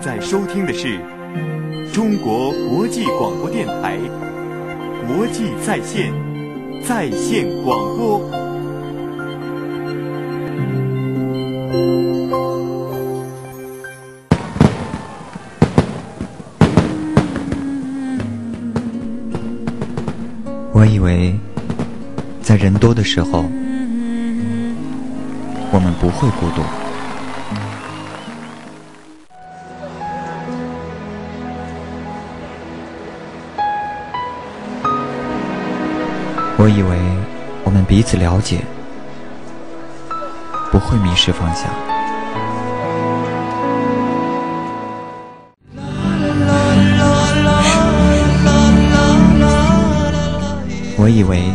在收听的是中国国际广播电台国际在线在线广播。我以为，在人多的时候，我们不会孤独。我以为我们彼此了解，不会迷失方向。我以为，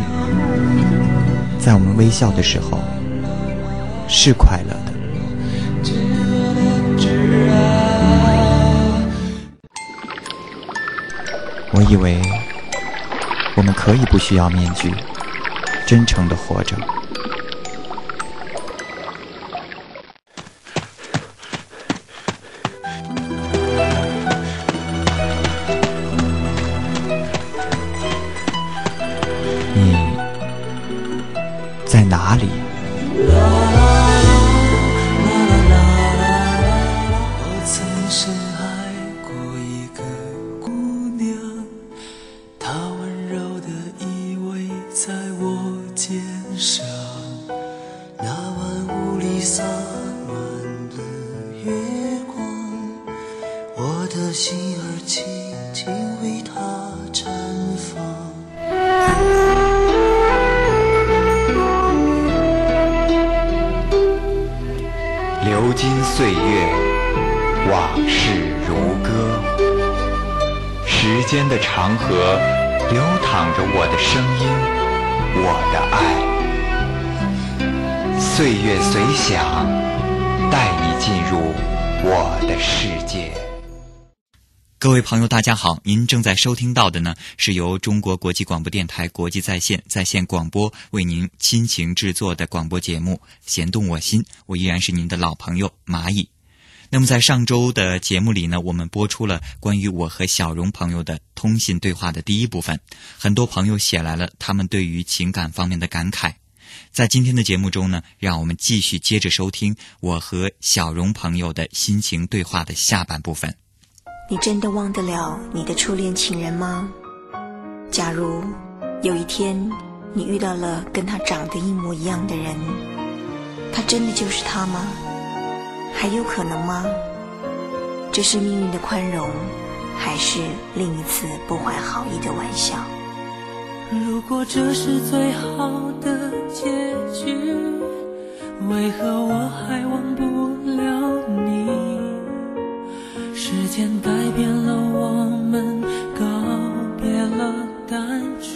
在我们微笑的时候是快乐的。我以为。我们可以不需要面具，真诚的活着。你在哪里？长河流淌着我的声音，我的爱。岁月随想，带你进入我的世界。各位朋友，大家好！您正在收听到的呢，是由中国国际广播电台国际在线在线广播为您亲情制作的广播节目《弦动我心》，我依然是您的老朋友蚂蚁。那么在上周的节目里呢，我们播出了关于我和小荣朋友的通信对话的第一部分，很多朋友写来了他们对于情感方面的感慨。在今天的节目中呢，让我们继续接着收听我和小荣朋友的心情对话的下半部分。你真的忘得了你的初恋情人吗？假如有一天你遇到了跟他长得一模一样的人，他真的就是他吗？还有可能吗？这是命运的宽容，还是另一次不怀好意的玩笑？如果这是最好的结局，为何我还忘不了你？时间改变了我们，告别了单纯。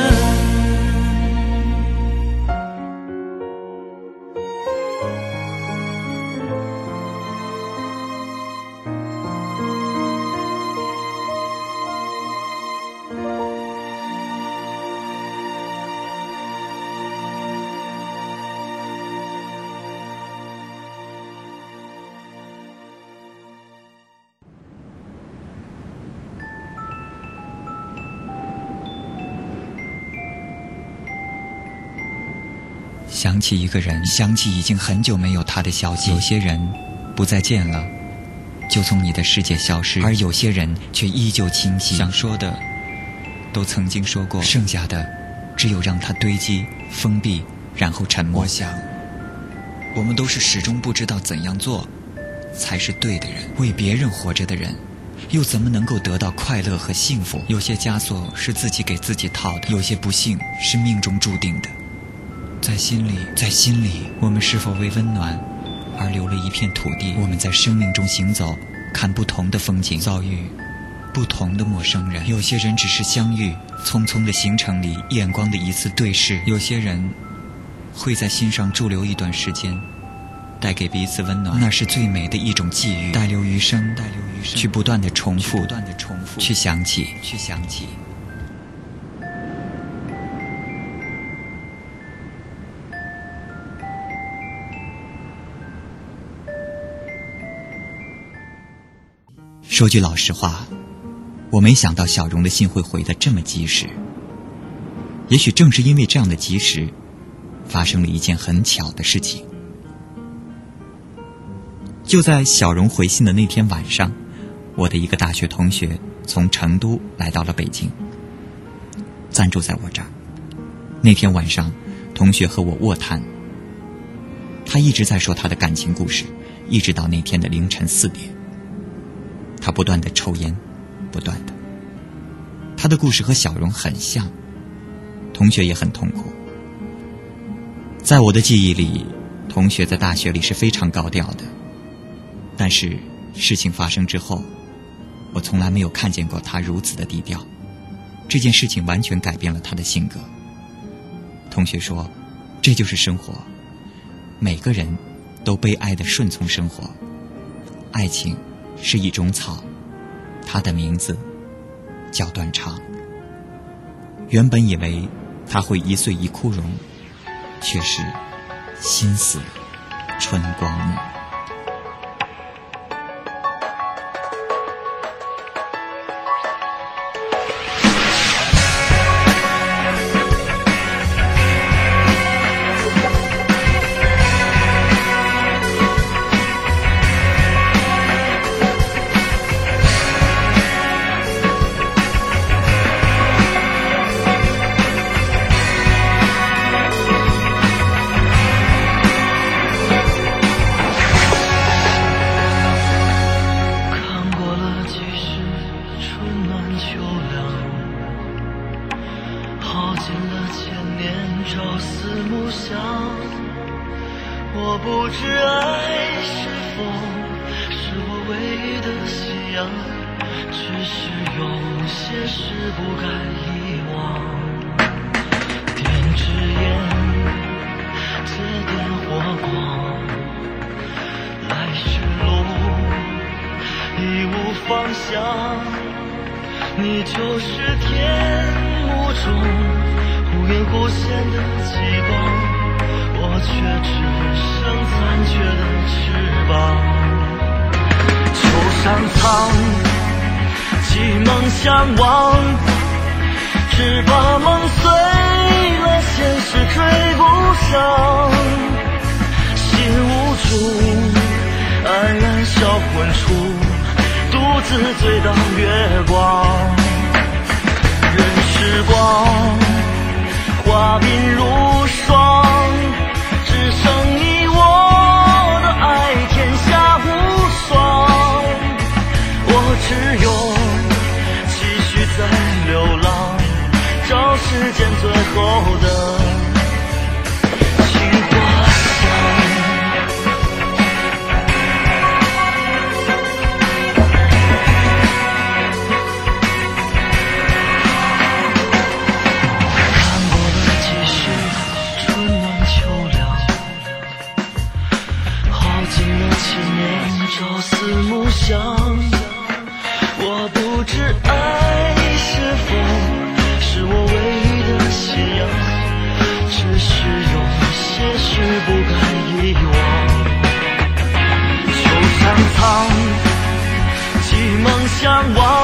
起一个人，想起已经很久没有他的消息。有些人不再见了，就从你的世界消失；而有些人却依旧清晰。想说的都曾经说过，剩下的只有让它堆积、封闭，然后沉默。我想，我们都是始终不知道怎样做才是对的人。为别人活着的人，又怎么能够得到快乐和幸福？有些枷锁是自己给自己套的，有些不幸是命中注定的。在心里，在心里，我们是否为温暖而留了一片土地？我们在生命中行走，看不同的风景，遭遇不同的陌生人。有些人只是相遇，匆匆的行程里，眼光的一次对视；有些人会在心上驻留一段时间，带给彼此温暖，那是最美的一种际遇。带留余生，带留余生，去不断的重复，不断的重复，去想起，去想起。说句老实话，我没想到小荣的信会回得这么及时。也许正是因为这样的及时，发生了一件很巧的事情。就在小荣回信的那天晚上，我的一个大学同学从成都来到了北京，暂住在我这儿。那天晚上，同学和我卧谈，他一直在说他的感情故事，一直到那天的凌晨四点。他不断的抽烟，不断的。他的故事和小荣很像，同学也很痛苦。在我的记忆里，同学在大学里是非常高调的，但是事情发生之后，我从来没有看见过他如此的低调。这件事情完全改变了他的性格。同学说：“这就是生活，每个人都悲哀的顺从生活，爱情。”是一种草，它的名字叫断肠。原本以为它会一岁一枯荣，却是心死春光暮。无限的极光，我却只剩残缺的翅膀。秋山苍，寄梦相望，只怕梦碎了，现实追不上。心无助，黯然销魂处。独自醉倒月光，任时光花鬓如霜，只剩你我的爱，天下无双。我只有继续在流浪，找世间最后的。想。我不知爱是否是我唯一的信仰，只是有些事不敢遗忘。就苍苍，寄梦想望。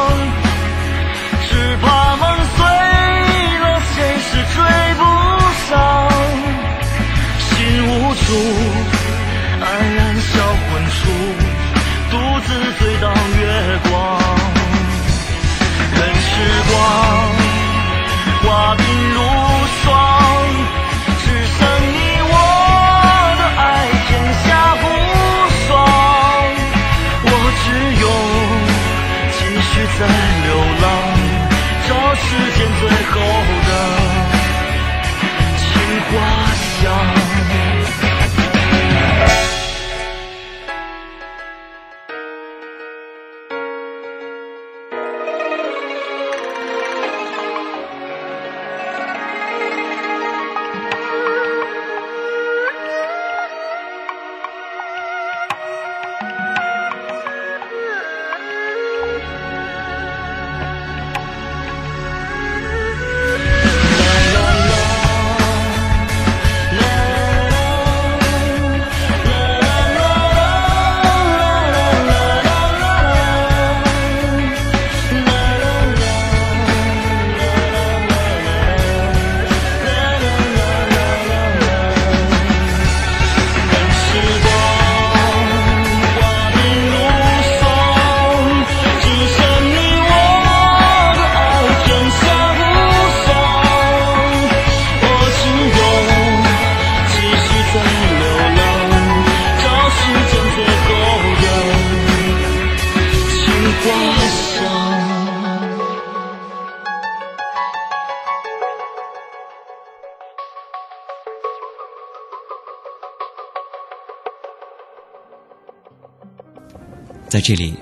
在这里，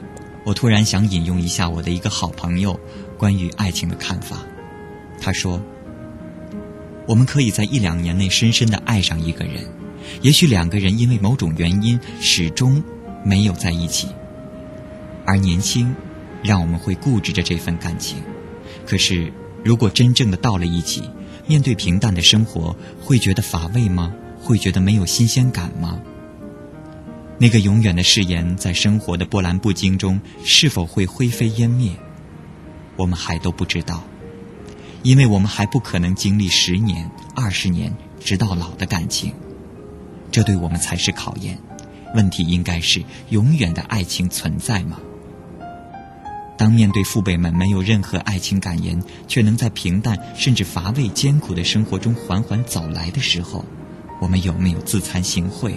我突然想引用一下我的一个好朋友关于爱情的看法。他说：“我们可以在一两年内深深的爱上一个人，也许两个人因为某种原因始终没有在一起。而年轻，让我们会固执着这份感情。可是，如果真正的到了一起，面对平淡的生活，会觉得乏味吗？会觉得没有新鲜感吗？”那个永远的誓言，在生活的波澜不惊中，是否会灰飞烟灭？我们还都不知道，因为我们还不可能经历十年、二十年，直到老的感情。这对我们才是考验。问题应该是：永远的爱情存在吗？当面对父辈们没有任何爱情感言，却能在平淡甚至乏味、艰苦的生活中缓缓走来的时候，我们有没有自惭形秽？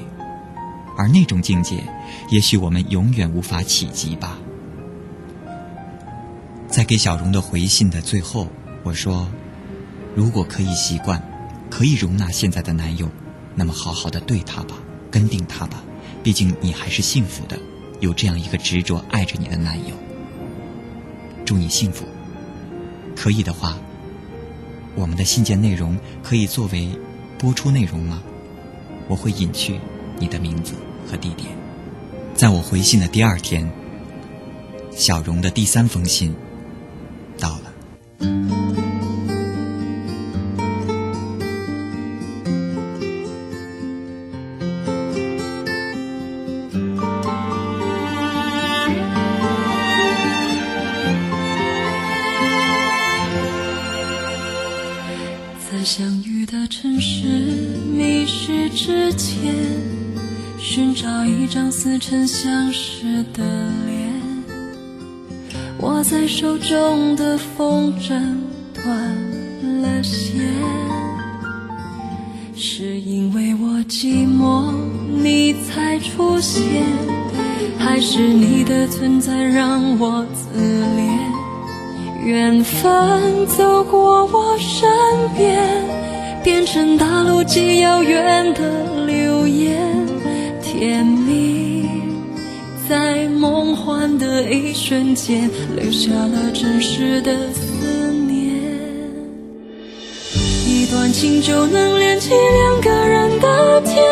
而那种境界，也许我们永远无法企及吧。在给小荣的回信的最后，我说：“如果可以习惯，可以容纳现在的男友，那么好好的对他吧，跟。”定他吧，毕竟你还是幸福的，有这样一个执着爱着你的男友。祝你幸福。可以的话，我们的信件内容可以作为播出内容吗？我会隐去你的名字和地点。在我回信的第二天，小荣的第三封信到了。曾相识的脸。握在手中的风筝断了线，是因为我寂寞你才出现，还是你的存在让我自怜？缘分走过我身边，变成大陆极遥远的流言，甜蜜在梦幻的一瞬间，留下了真实的思念。一段情就能连起两个人的天，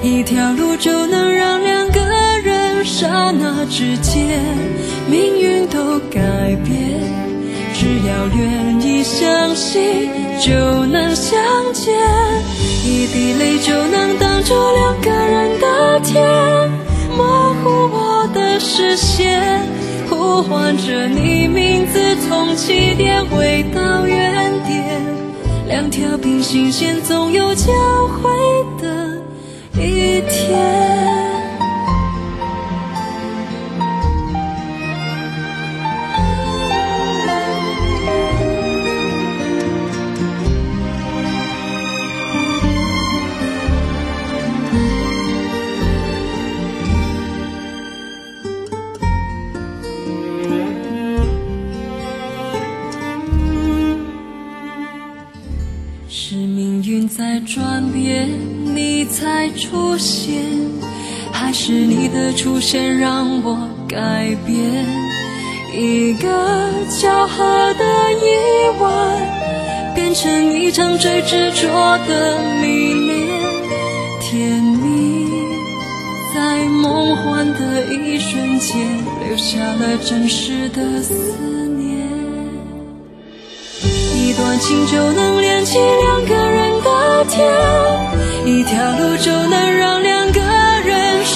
一条路就能让两个人刹那之间命运都改变。只要愿意相信，就能相见。一滴泪就视线，呼唤着你名字，从起点回到原点。两条平行线总有交汇的一天。的出现让我改变？一个巧合的意外，变成一场最执着的迷恋，甜蜜在梦幻的一瞬间，留下了真实的思念。一段情就能连起两个人的天，一条路就能让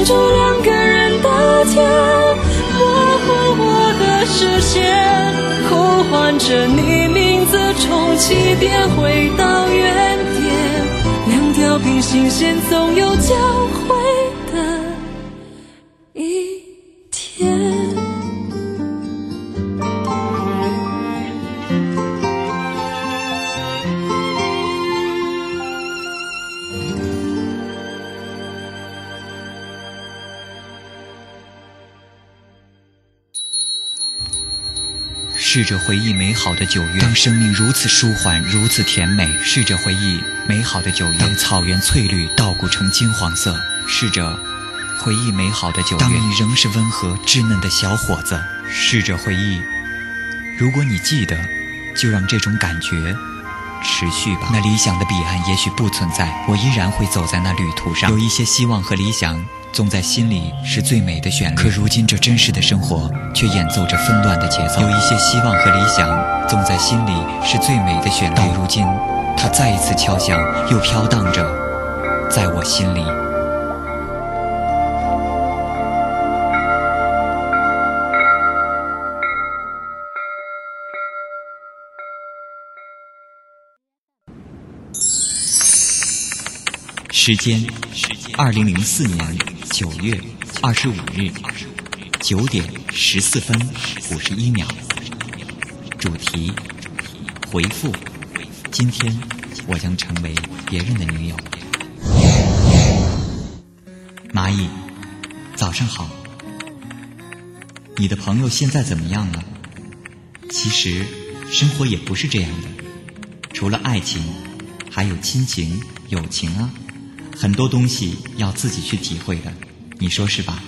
能挡住两个人的天，模糊我的视线，呼唤着你名字，从起点回到原点。两条平行线总有交汇回忆美好的九月，当生命如此舒缓，如此甜美；试着回忆美好的九月，当草原翠绿，稻谷呈金黄色；试着回忆美好的九月，当你仍是温和稚嫩的小伙子；试着回忆，如果你记得，就让这种感觉持续吧。那理想的彼岸也许不存在，我依然会走在那旅途上。有一些希望和理想。总在心里是最美的旋律，可如今这真实的生活却演奏着纷乱的节奏。有一些希望和理想，总在心里是最美的旋律，到如今，它再一次敲响，又飘荡着，在我心里。时间：二零零四年九月二十五日九点十四分五十一秒。主题：回复。今天我将成为别人的女友。蚂蚁，早上好。你的朋友现在怎么样了？其实，生活也不是这样的。除了爱情，还有亲情、友情啊，很多东西要自己去体会的。你说是吧？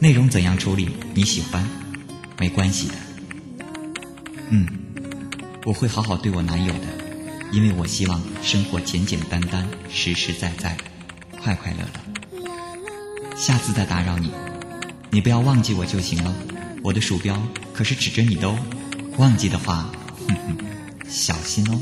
内容怎样处理你喜欢，没关系的。嗯，我会好好对我男友的，因为我希望生活简简单单、实实在在、快快乐乐。下次再打扰你。你不要忘记我就行了，我的鼠标可是指着你的哦。忘记的话，哼哼，小心哦。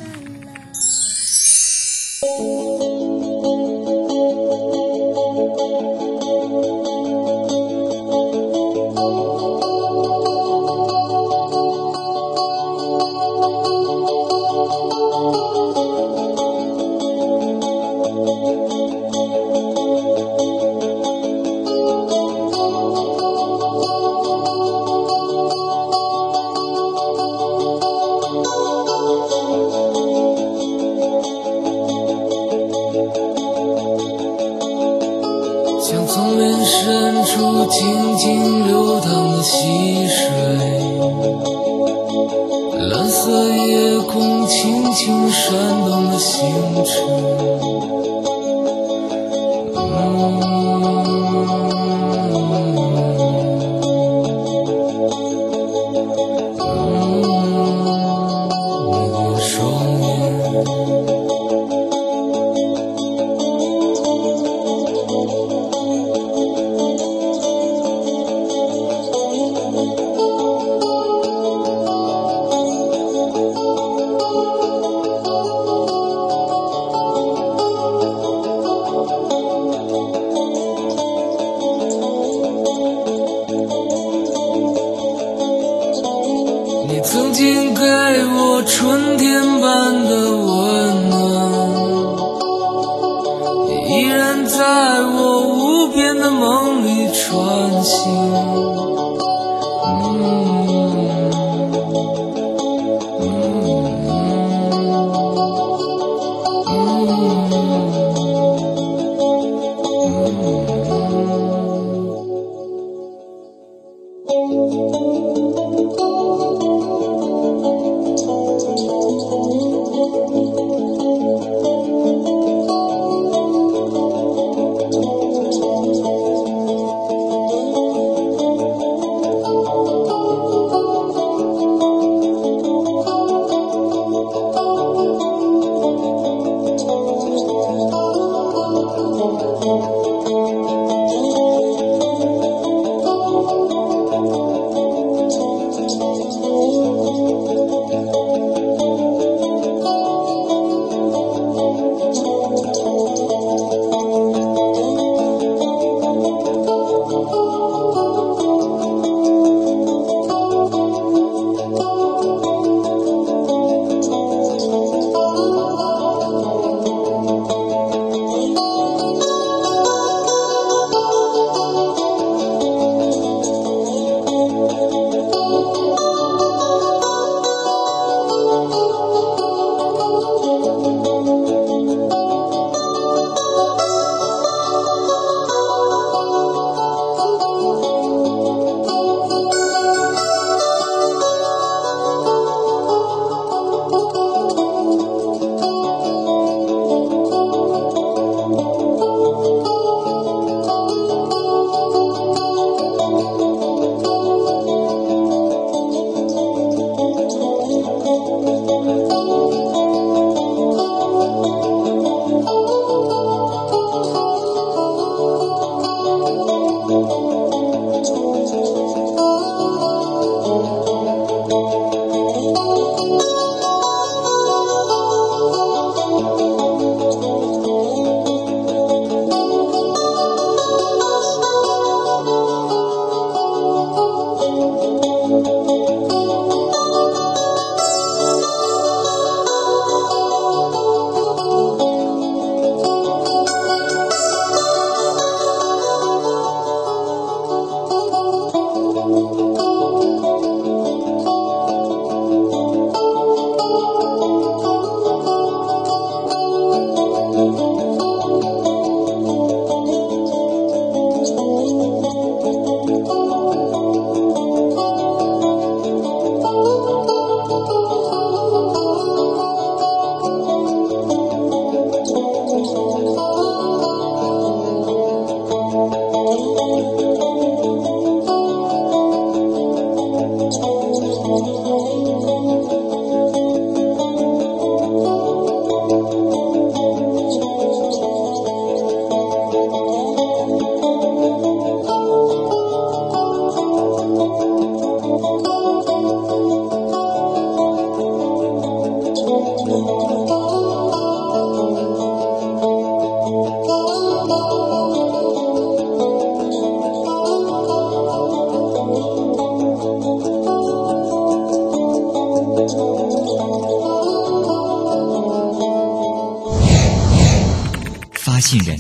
信人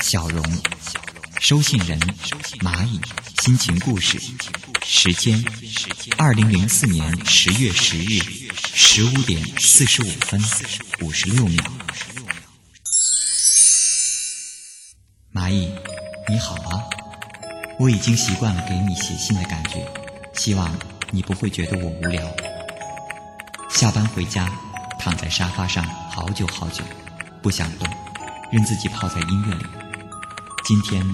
小荣，收信人蚂蚁，心情故事，时间二零零四年十月十日十五点四十五分五十六秒。蚂蚁，你好啊！我已经习惯了给你写信的感觉，希望你不会觉得我无聊。下班回家，躺在沙发上好久好久，不想动，任自己泡在音乐里。今天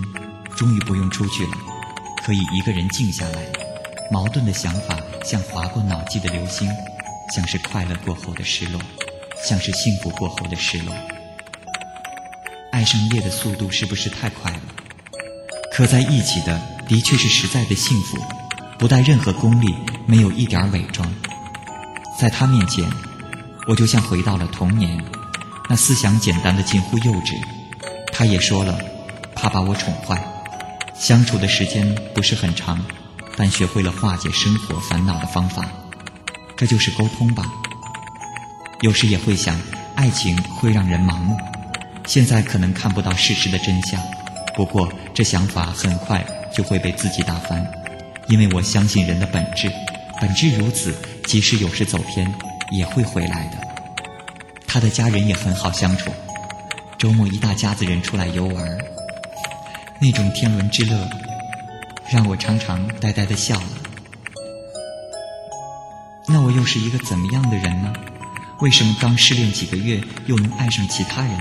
终于不用出去了，可以一个人静下来。矛盾的想法像划过脑际的流星，像是快乐过后的失落，像是幸福过后的失落。爱上夜的速度是不是太快了？刻在一起的的确是实在的幸福，不带任何功利，没有一点伪装。在他面前，我就像回到了童年，那思想简单的近乎幼稚。他也说了，怕把我宠坏。相处的时间不是很长，但学会了化解生活烦恼的方法，这就是沟通吧。有时也会想，爱情会让人盲目。现在可能看不到事实的真相，不过这想法很快就会被自己打翻，因为我相信人的本质，本质如此。即使有时走偏，也会回来的。他的家人也很好相处，周末一大家子人出来游玩，那种天伦之乐，让我常常呆呆的笑了。那我又是一个怎么样的人呢？为什么刚失恋几个月又能爱上其他人？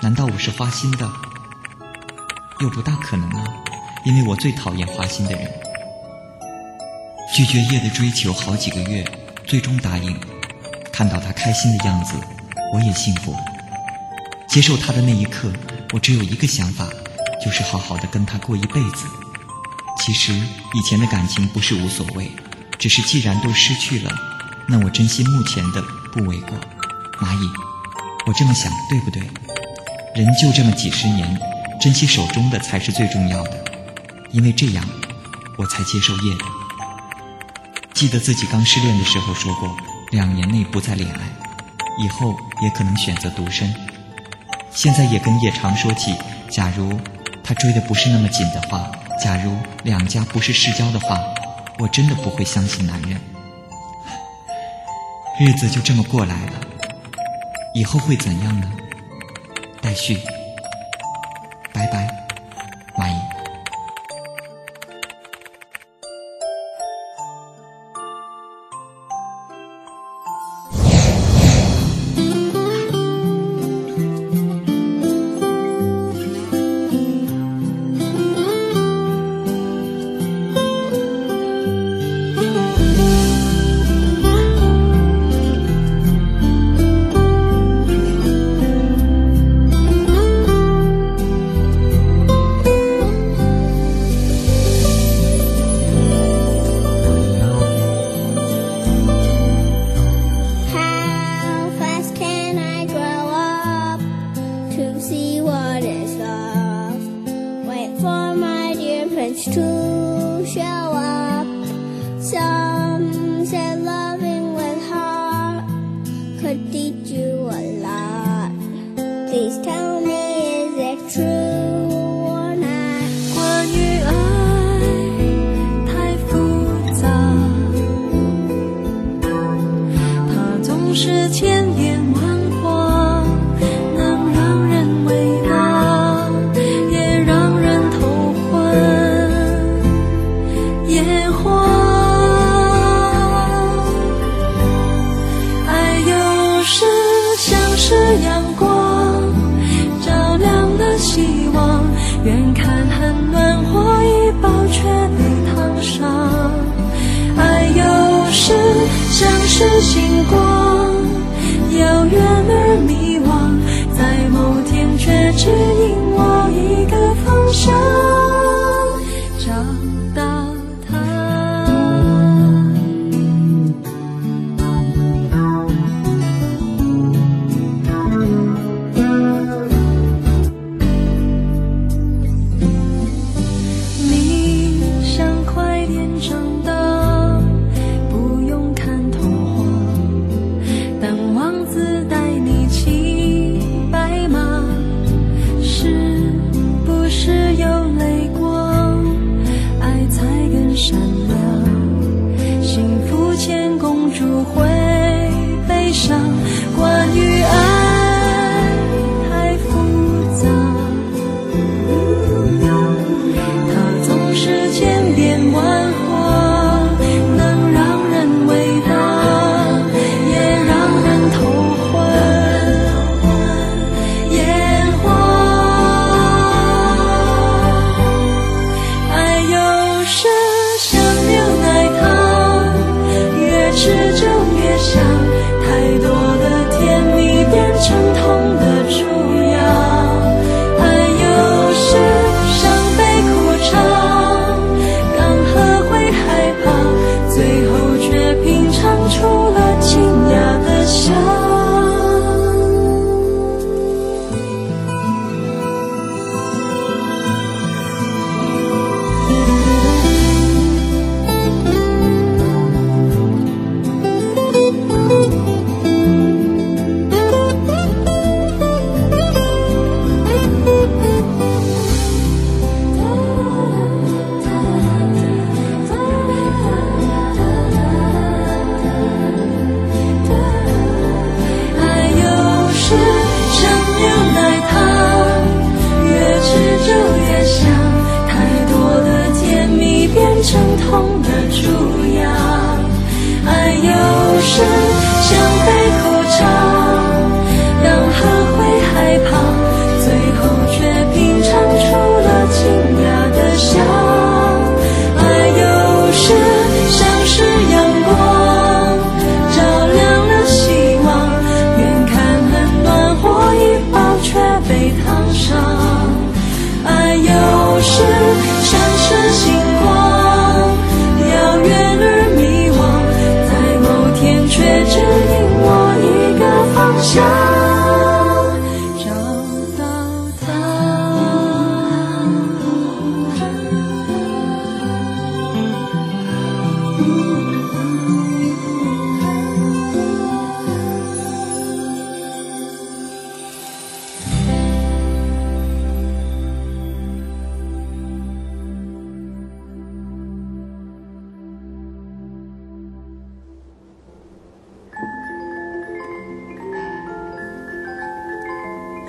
难道我是花心的？又不大可能啊，因为我最讨厌花心的人。拒绝叶的追求好几个月，最终答应。看到他开心的样子，我也幸福。接受他的那一刻，我只有一个想法，就是好好的跟他过一辈子。其实以前的感情不是无所谓，只是既然都失去了，那我珍惜目前的不为过。蚂蚁，我这么想对不对？人就这么几十年，珍惜手中的才是最重要的，因为这样，我才接受叶的。记得自己刚失恋的时候说过，两年内不再恋爱，以后也可能选择独身。现在也跟叶常说起，假如他追的不是那么紧的话，假如两家不是世交的话，我真的不会相信男人。日子就这么过来了，以后会怎样呢？待续。拜拜，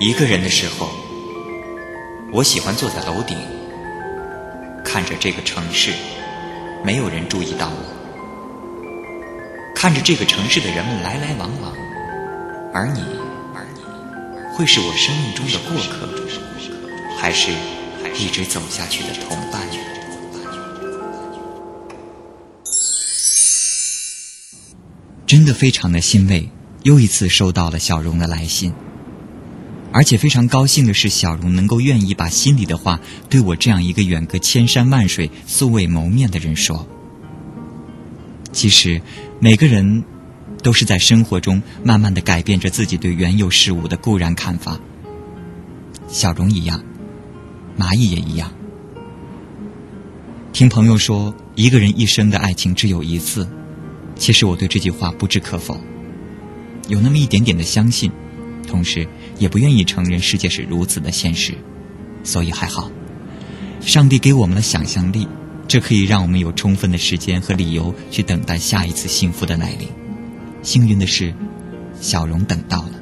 一个人的时候，我喜欢坐在楼顶，看着这个城市，没有人注意到我，看着这个城市的人们来来往往，而你，而你，会是我生命中的过客，还是一直走下去的同伴？真的非常的欣慰，又一次收到了小荣的来信。而且非常高兴的是，小荣能够愿意把心里的话对我这样一个远隔千山万水、素未谋面的人说。其实，每个人都是在生活中慢慢的改变着自己对原有事物的固然看法。小荣一样，蚂蚁也一样。听朋友说，一个人一生的爱情只有一次，其实我对这句话不置可否，有那么一点点的相信。同时，也不愿意承认世界是如此的现实，所以还好，上帝给我们了想象力，这可以让我们有充分的时间和理由去等待下一次幸福的来临。幸运的是，小荣等到了，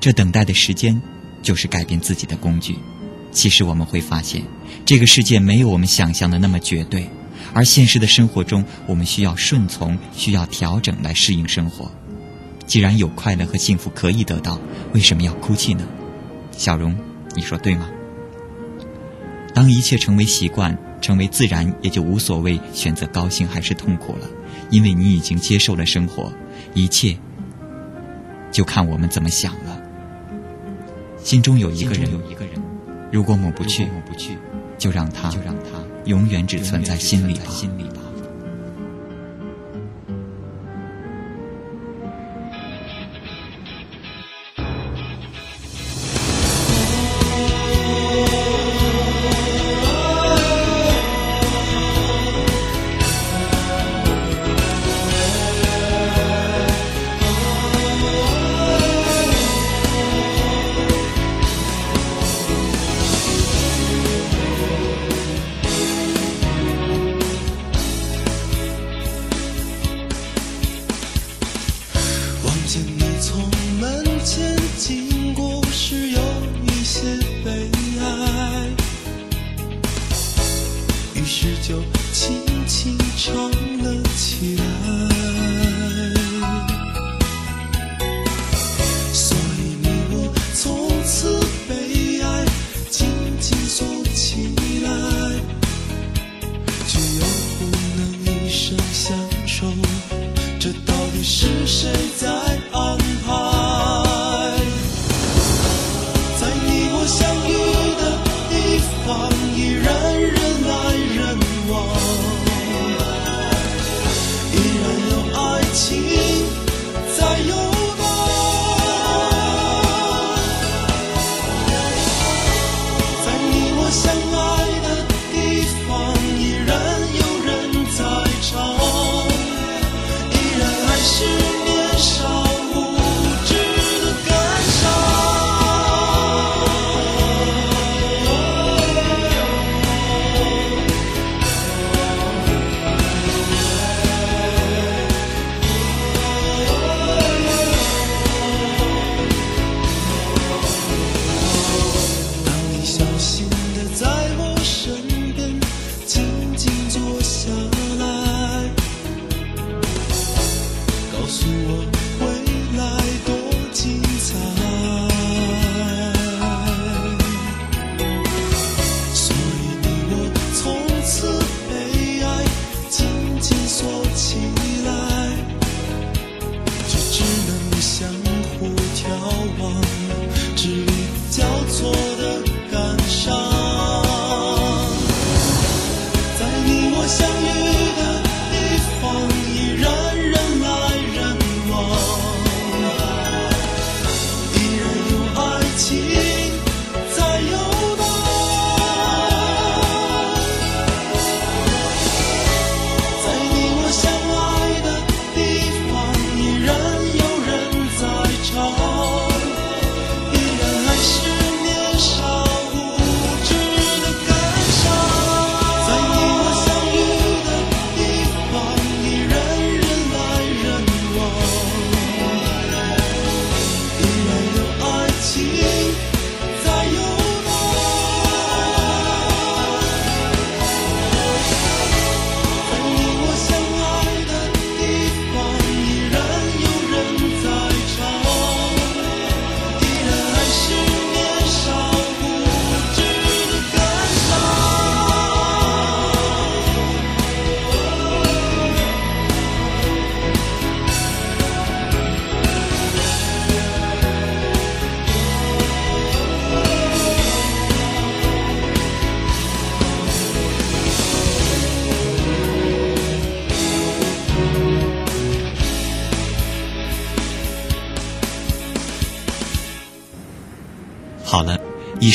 这等待的时间就是改变自己的工具。其实我们会发现，这个世界没有我们想象的那么绝对，而现实的生活中，我们需要顺从，需要调整来适应生活。既然有快乐和幸福可以得到，为什么要哭泣呢？小荣，你说对吗？当一切成为习惯，成为自然，也就无所谓选择高兴还是痛苦了，因为你已经接受了生活，一切就看我们怎么想了。心中有一个人，如果抹不去，就让他永远只存在心里吧。come.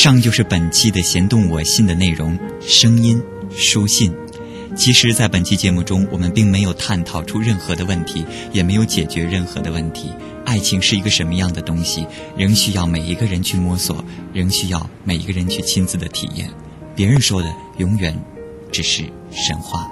上就是本期的弦动我心的内容，声音书信。其实，在本期节目中，我们并没有探讨出任何的问题，也没有解决任何的问题。爱情是一个什么样的东西，仍需要每一个人去摸索，仍需要每一个人去亲自的体验。别人说的，永远只是神话。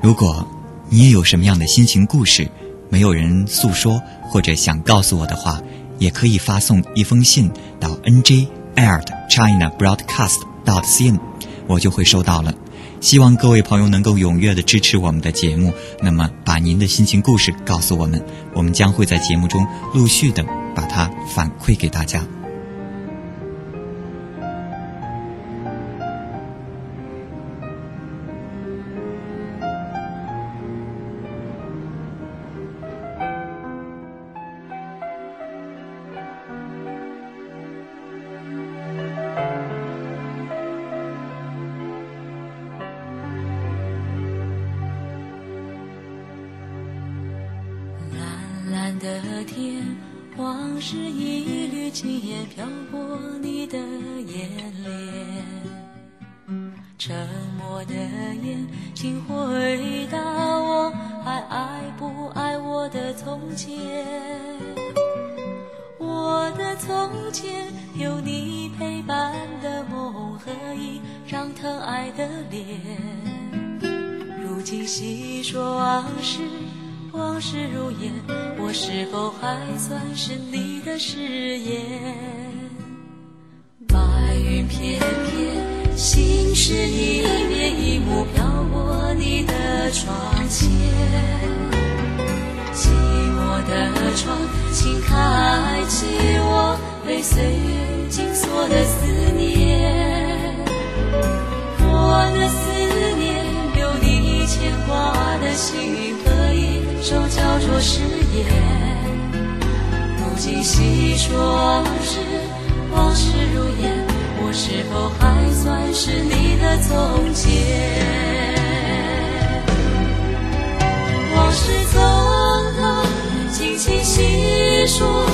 如果你也有什么样的心情故事，没有人诉说，或者想告诉我的话，也可以发送一封信到 n j at china broadcast dot cn，我就会收到了。希望各位朋友能够踊跃的支持我们的节目，那么把您的心情故事告诉我们，我们将会在节目中陆续的把它反馈给大家。希我被岁月紧锁的思念我的思念有你牵挂的心灵和一首叫做誓言如今细说往事往事如烟我是否还算是你的从前往事匆匆轻轻细说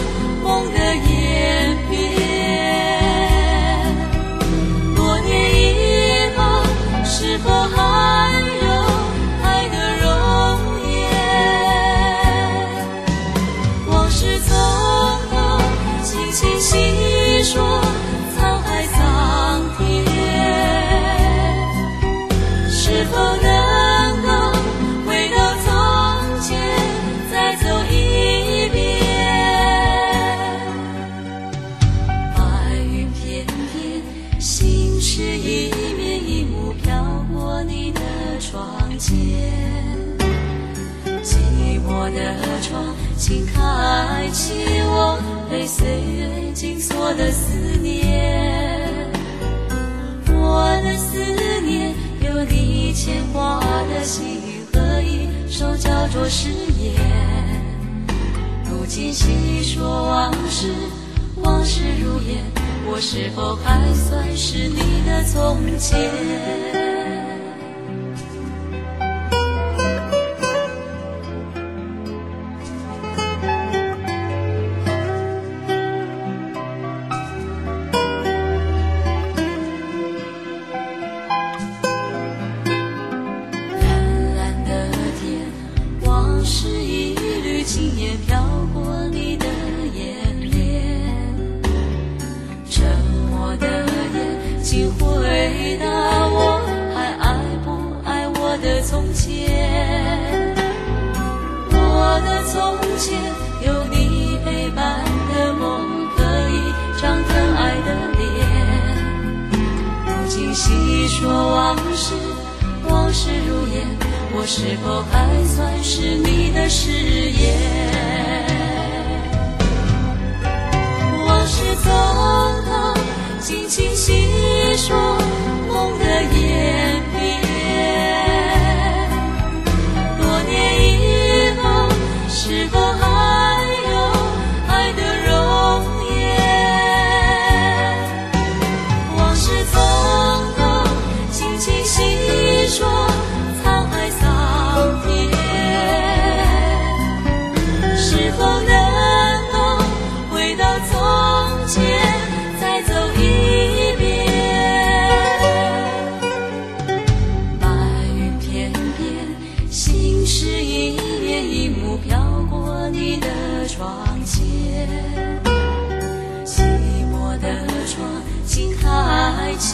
梦的我的思念，我的思念有你牵挂的心和一首叫做誓言。如今细说往事，往事如烟，我是否还算是你的从前？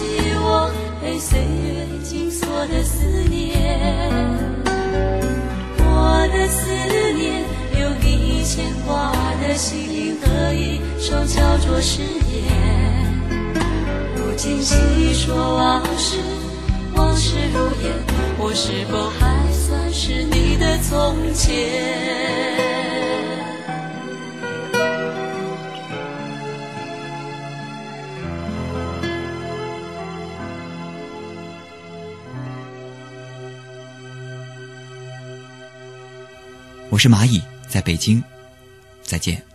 是我被岁月紧锁的思念我的思念留你牵挂的心灵和一首叫做誓言。如今细说往事往事如烟我是否还算是你的从前？我是蚂蚁在北京再见。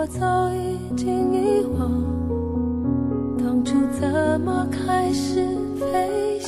我早已经遗忘当初怎么开始飞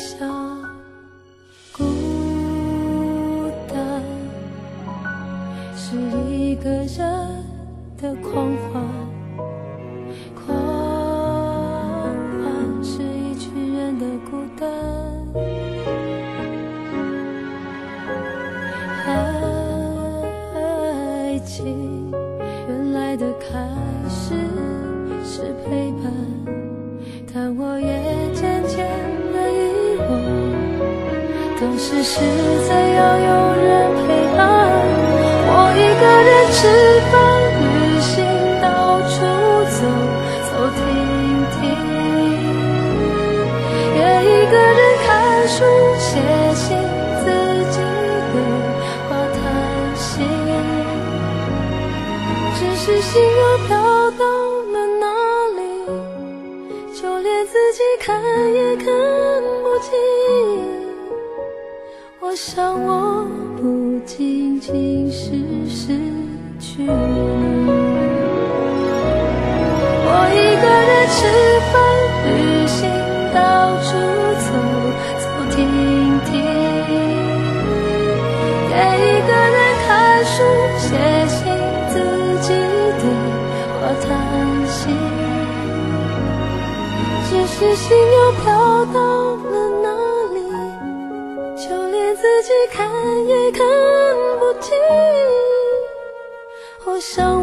叹息只是心又飘到了哪里就连自己看也看不清。我想